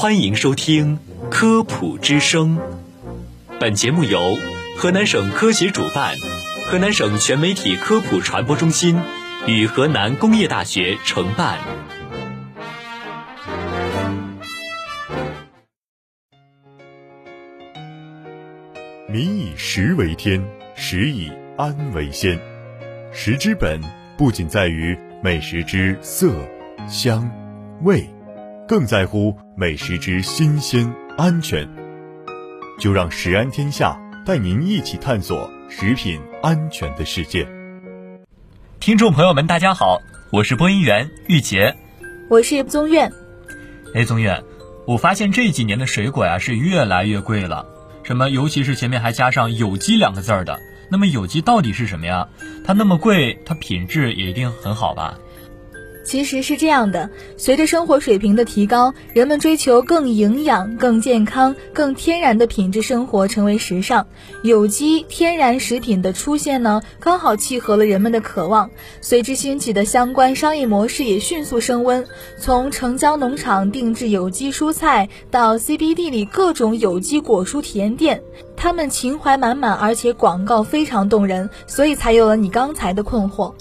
欢迎收听《科普之声》。本节目由河南省科协主办，河南省全媒体科普传播中心与河南工业大学承办。民以食为天，食以安为先。食之本不仅在于美食之色、香、味，更在乎美食之新鲜、安全。就让食安天下带您一起探索食品安全的世界。听众朋友们，大家好，我是播音员玉洁，我是宗苑。哎，宗苑，我发现这几年的水果呀是越来越贵了。什么？尤其是前面还加上“有机”两个字儿的，那么有机到底是什么呀？它那么贵，它品质也一定很好吧？其实是这样的，随着生活水平的提高，人们追求更营养、更健康、更天然的品质生活成为时尚。有机天然食品的出现呢，刚好契合了人们的渴望。随之兴起的相关商业模式也迅速升温，从城郊农场定制有机蔬菜到 CBD 里各种有机果蔬体验店，他们情怀满满，而且广告非常动人，所以才有了你刚才的困惑。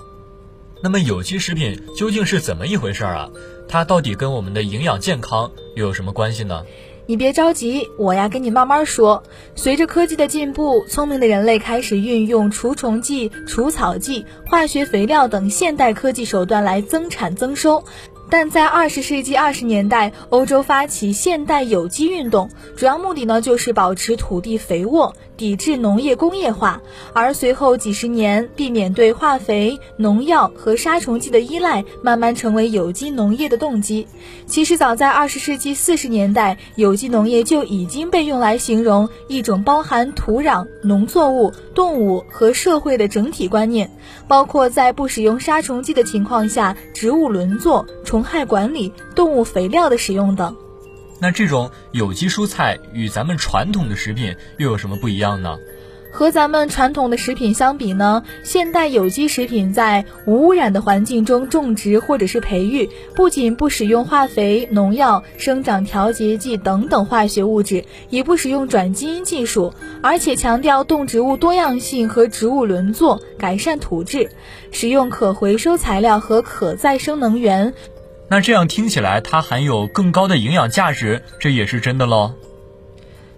那么有机食品究竟是怎么一回事儿啊？它到底跟我们的营养健康又有什么关系呢？你别着急，我呀跟你慢慢说。随着科技的进步，聪明的人类开始运用除虫剂、除草剂、化学肥料等现代科技手段来增产增收。但在二十世纪二十年代，欧洲发起现代有机运动，主要目的呢就是保持土地肥沃，抵制农业工业化。而随后几十年，避免对化肥、农药和杀虫剂的依赖，慢慢成为有机农业的动机。其实早在二十世纪四十年代，有机农业就已经被用来形容一种包含土壤、农作物、动物和社会的整体观念，包括在不使用杀虫剂的情况下，植物轮作、虫。害管理、动物肥料的使用等。那这种有机蔬菜与咱们传统的食品又有什么不一样呢？和咱们传统的食品相比呢，现代有机食品在无污染的环境中种植或者是培育，不仅不使用化肥、农药、生长调节剂等等化学物质，也不使用转基因技术，而且强调动植物多样性和植物轮作，改善土质，使用可回收材料和可再生能源。那这样听起来，它含有更高的营养价值，这也是真的喽。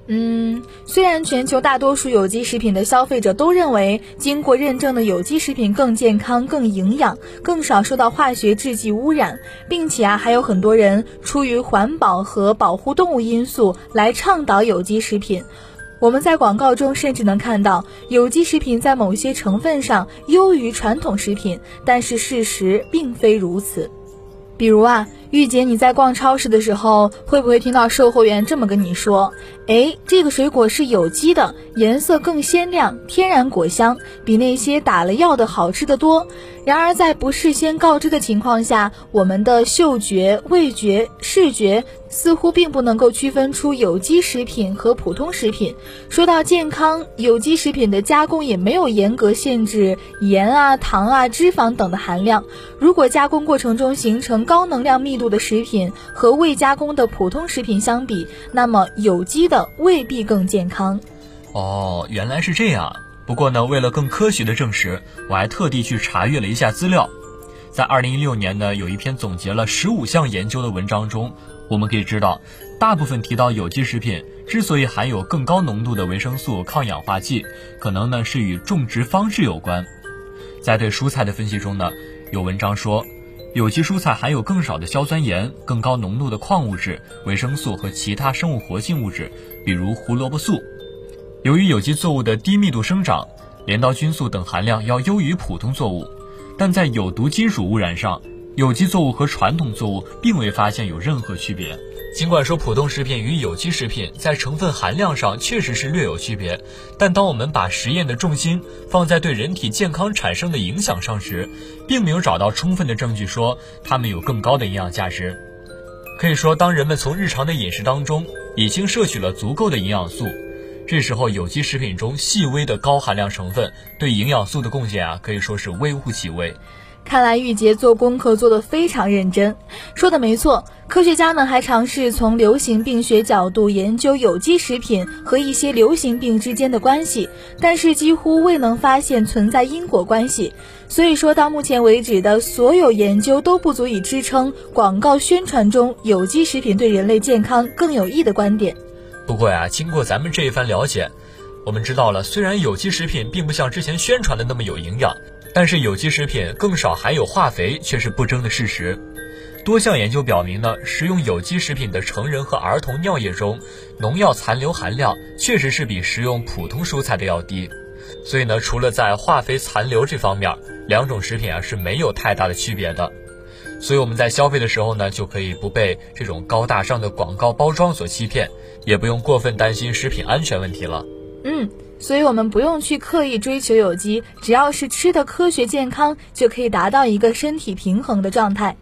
嗯，虽然全球大多数有机食品的消费者都认为，经过认证的有机食品更健康、更营养、更少受到化学制剂污染，并且啊，还有很多人出于环保和保护动物因素来倡导有机食品。我们在广告中甚至能看到有机食品在某些成分上优于传统食品，但是事实并非如此。比如啊，玉姐，你在逛超市的时候，会不会听到售货员这么跟你说？哎，这个水果是有机的，颜色更鲜亮，天然果香，比那些打了药的好吃的多。然而，在不事先告知的情况下，我们的嗅觉、味觉、视觉似乎并不能够区分出有机食品和普通食品。说到健康，有机食品的加工也没有严格限制盐啊、糖啊、脂肪等的含量。如果加工过程中形成高能量密的食品和未加工的普通食品相比，那么有机的未必更健康。哦，原来是这样。不过呢，为了更科学的证实，我还特地去查阅了一下资料。在二零一六年呢，有一篇总结了十五项研究的文章中，我们可以知道，大部分提到有机食品之所以含有更高浓度的维生素、抗氧化剂，可能呢是与种植方式有关。在对蔬菜的分析中呢，有文章说，有机蔬菜含有更少的硝酸盐、更高浓度的矿物质、维生素和其他生物活性物质，比如胡萝卜素。由于有机作物的低密度生长，镰刀菌素等含量要优于普通作物，但在有毒金属污染上，有机作物和传统作物并未发现有任何区别。尽管说普通食品与有机食品在成分含量上确实是略有区别，但当我们把实验的重心放在对人体健康产生的影响上时，并没有找到充分的证据说它们有更高的营养价值。可以说，当人们从日常的饮食当中已经摄取了足够的营养素。这时候，有机食品中细微的高含量成分对营养素的贡献啊，可以说是微乎其微。看来玉洁做功课做得非常认真。说的没错，科学家们还尝试从流行病学角度研究有机食品和一些流行病之间的关系，但是几乎未能发现存在因果关系。所以说到目前为止的所有研究都不足以支撑广告宣传中有机食品对人类健康更有益的观点。不过呀，经过咱们这一番了解，我们知道了，虽然有机食品并不像之前宣传的那么有营养。但是有机食品更少含有化肥却是不争的事实。多项研究表明呢，食用有机食品的成人和儿童尿液中，农药残留含量确实是比食用普通蔬菜的要低。所以呢，除了在化肥残留这方面，两种食品啊是没有太大的区别的。所以我们在消费的时候呢，就可以不被这种高大上的广告包装所欺骗，也不用过分担心食品安全问题了。嗯。所以，我们不用去刻意追求有机，只要是吃的科学健康，就可以达到一个身体平衡的状态。